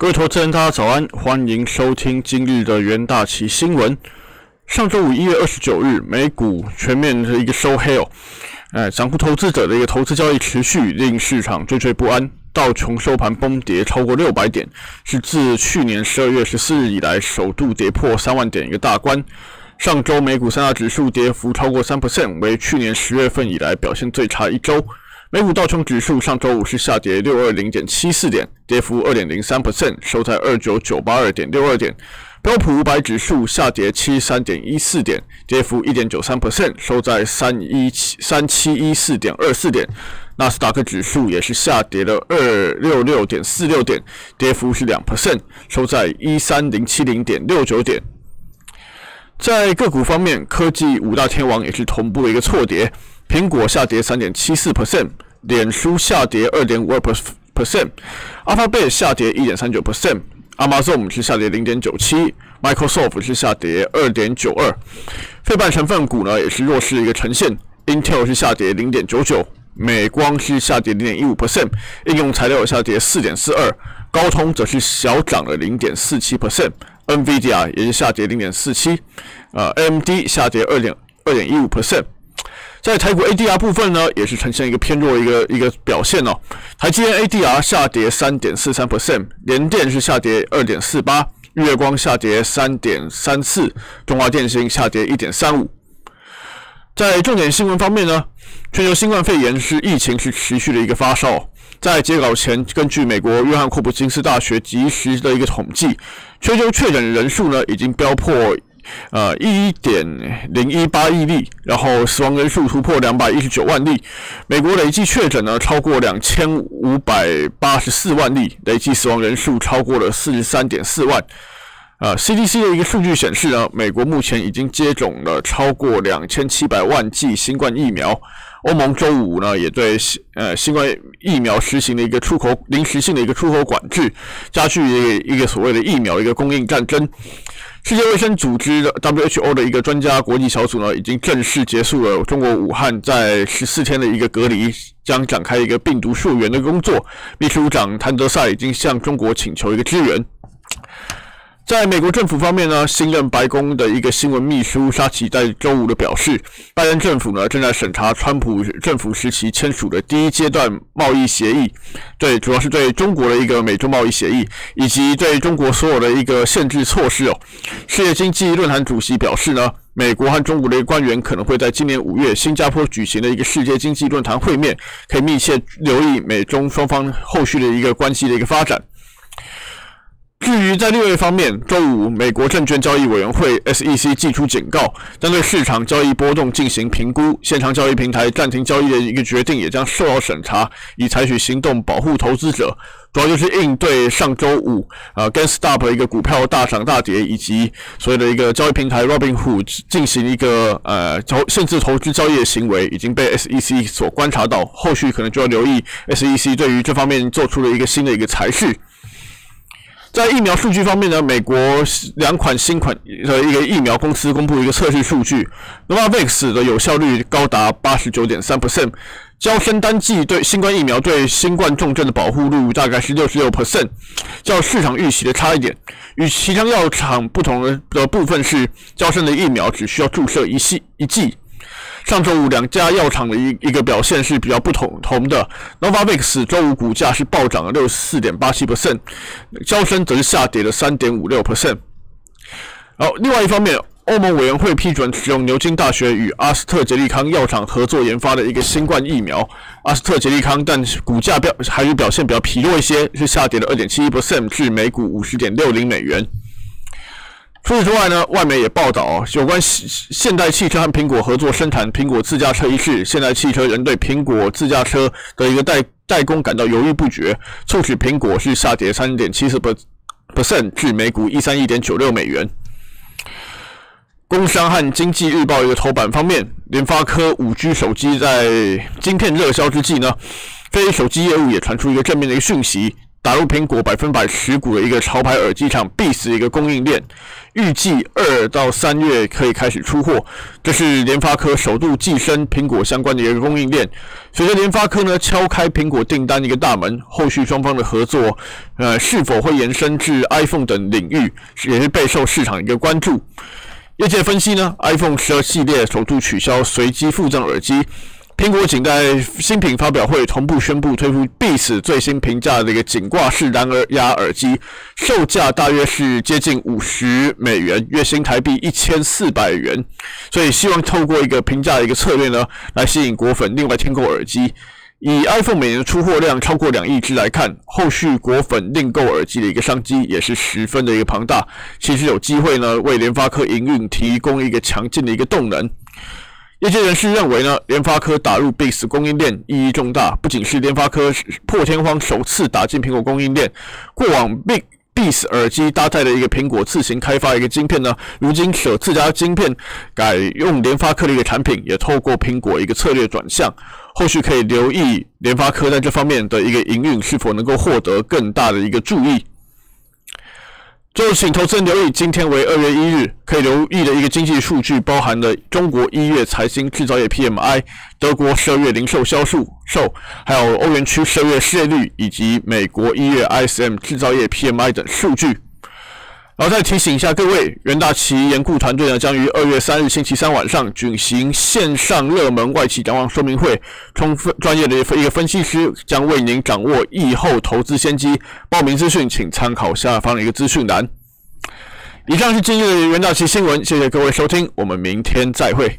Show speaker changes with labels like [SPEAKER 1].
[SPEAKER 1] 各位投资人，大家早安，欢迎收听今日的元大旗新闻。上周五一月二十九日，美股全面的一个收黑哦，哎，散户投资者的一个投资交易持续，令市场惴惴不安。道琼收盘崩跌超过六百点，是自去年十二月十四日以来首度跌破三万点一个大关。上周美股三大指数跌幅超过三 percent，为去年十月份以来表现最差一周。美股道琼指数上周五是下跌六二零点七四点，跌幅二点零三 percent，收在二九九八二点六二点。标普五百指数下跌七三点一四点，跌幅一点九三 percent，收在三一七三七一四点二四点。纳斯达克指数也是下跌了二六六点四六点，跌幅是两 percent，收在一三零七零点六九点。在个股方面，科技五大天王也是同步一个错跌。苹果下跌三点七四 percent，脸书下跌二点五二 percent，Alphabet 下跌一点三九 percent，Amazon 是下跌零点九七，Microsoft 是下跌二点九二，费半成分股呢也是弱势一个呈现，Intel 是下跌零点九九，美光是下跌零点一五 percent，应用材料下跌四点四二，高通则是小涨了零点四七 percent，NVIDIA 也是下跌零点四七，呃，AMD 下跌二点二点一五 percent。在台股 ADR 部分呢，也是呈现一个偏弱一个一个表现哦。台积电 ADR 下跌三点四三 percent，联电是下跌二点四八，月光下跌三点三四，中华电信下跌一点三五。在重点新闻方面呢，全球新冠肺炎是疫情是持续的一个发烧。在截稿前，根据美国约翰霍普金斯大学及时的一个统计，全球确诊人数呢已经飙破。呃，一点零一八亿例，然后死亡人数突破两百一十九万例。美国累计确诊呢超过两千五百八十四万例，累计死亡人数超过了四十三点四万。呃，CDC 的一个数据显示呢，美国目前已经接种了超过两千七百万剂新冠疫苗。欧盟周五呢也对新呃新冠疫苗实行了一个出口临时性的一个出口管制，加剧一个所谓的疫苗一个供应战争。世界卫生组织的 WHO 的一个专家国际小组呢，已经正式结束了中国武汉在十四天的一个隔离，将展开一个病毒溯源的工作。秘书长谭德赛已经向中国请求一个支援。在美国政府方面呢，新任白宫的一个新闻秘书沙奇在周五的表示，拜登政府呢正在审查川普政府时期签署的第一阶段贸易协议，对，主要是对中国的一个美洲贸易协议，以及对中国所有的一个限制措施哦。世界经济论坛主席表示呢，美国和中国的一个官员可能会在今年五月新加坡举行的一个世界经济论坛会面，可以密切留意美中双方后续的一个关系的一个发展。至于在六月方面，周五美国证券交易委员会 SEC 寄出警告，将对市场交易波动进行评估，线上交易平台暂停交易的一个决定也将受到审查，以采取行动保护投资者。主要就是应对上周五呃 GameStop 一个股票大涨大跌，以及所谓的一个交易平台 Robinhood 进行一个呃投限制投资交易的行为，已经被 SEC 所观察到，后续可能就要留意 SEC 对于这方面做出了一个新的一个裁示。在疫苗数据方面呢，美国两款新款的一个疫苗公司公布一个测试数据，Novavax 的有效率高达八十九点三 percent，交生单剂对新冠疫苗对新冠重症的保护率大概是六十六 percent，较市场预期的差一点。与其他药厂不同的部分是，交生的疫苗只需要注射一剂一剂。上周五两家药厂的一一个表现是比较不同同的，Novavax 周五股价是暴涨了六十四点八七 percent，交生则是下跌了三点五六 percent。好，另外一方面，欧盟委员会批准使用牛津大学与阿斯特捷利康药厂合作研发的一个新冠疫苗，阿斯特捷利康，但股价表还是表现比较疲弱一些，是下跌了二点七一 percent 至每股五十点六零美元。除此之外呢，外媒也报道有关现代汽车和苹果合作生产苹果自驾车一事，现代汽车仍对苹果自驾车的一个代代工感到犹豫不决，促使苹果是下跌三点七四 percent 至每股一三一点九六美元。工商和经济日报一个头版方面，联发科五 G 手机在晶片热销之际呢，非手机业务也传出一个正面的一个讯息。打入苹果百分百持股的一个潮牌耳机厂 b e s 一个供应链，预计二到三月可以开始出货。这是联发科首度跻身苹果相关的一个供应链。随着联发科呢敲开苹果订单一个大门，后续双方的合作，呃，是否会延伸至 iPhone 等领域，也是备受市场一个关注。业界分析呢，iPhone 十二系列首度取消随机附赠耳机。苹果仅在新品发表会同步宣布推出 Beats 最新平价的一个颈挂式蓝牙耳机，售价大约是接近五十美元，月薪台币一千四百元。所以希望透过一个平价的一个策略呢，来吸引果粉另外添购耳机。以 iPhone 每年的出货量超过两亿只来看，后续果粉另购耳机的一个商机也是十分的一个庞大。其实有机会呢，为联发科营运提供一个强劲的一个动能。业界人士认为呢，联发科打入 Beats 供应链意义重大，不仅是联发科破天荒首次打进苹果供应链，过往 Big Beats 耳机搭载的一个苹果自行开发一个晶片呢，如今舍自家晶片改用联发科的一个产品，也透过苹果一个策略转向，后续可以留意联发科在这方面的一个营运是否能够获得更大的一个注意。就请投资人留意，今天为二月一日，可以留意的一个经济数据，包含了中国一月财经制造业 PMI、德国十二月零售销售、售，还有欧元区十二月失业率，以及美国一月 ISM 制造业 PMI 等数据。然后再提醒一下各位，元大旗研顾团队呢，将于二月三日星期三晚上举行线上热门外企展望说明会，充分专业的一个分析师将为您掌握疫后投资先机。报名资讯请参考下方的一个资讯栏。以上是今日的元大旗新闻，谢谢各位收听，我们明天再会。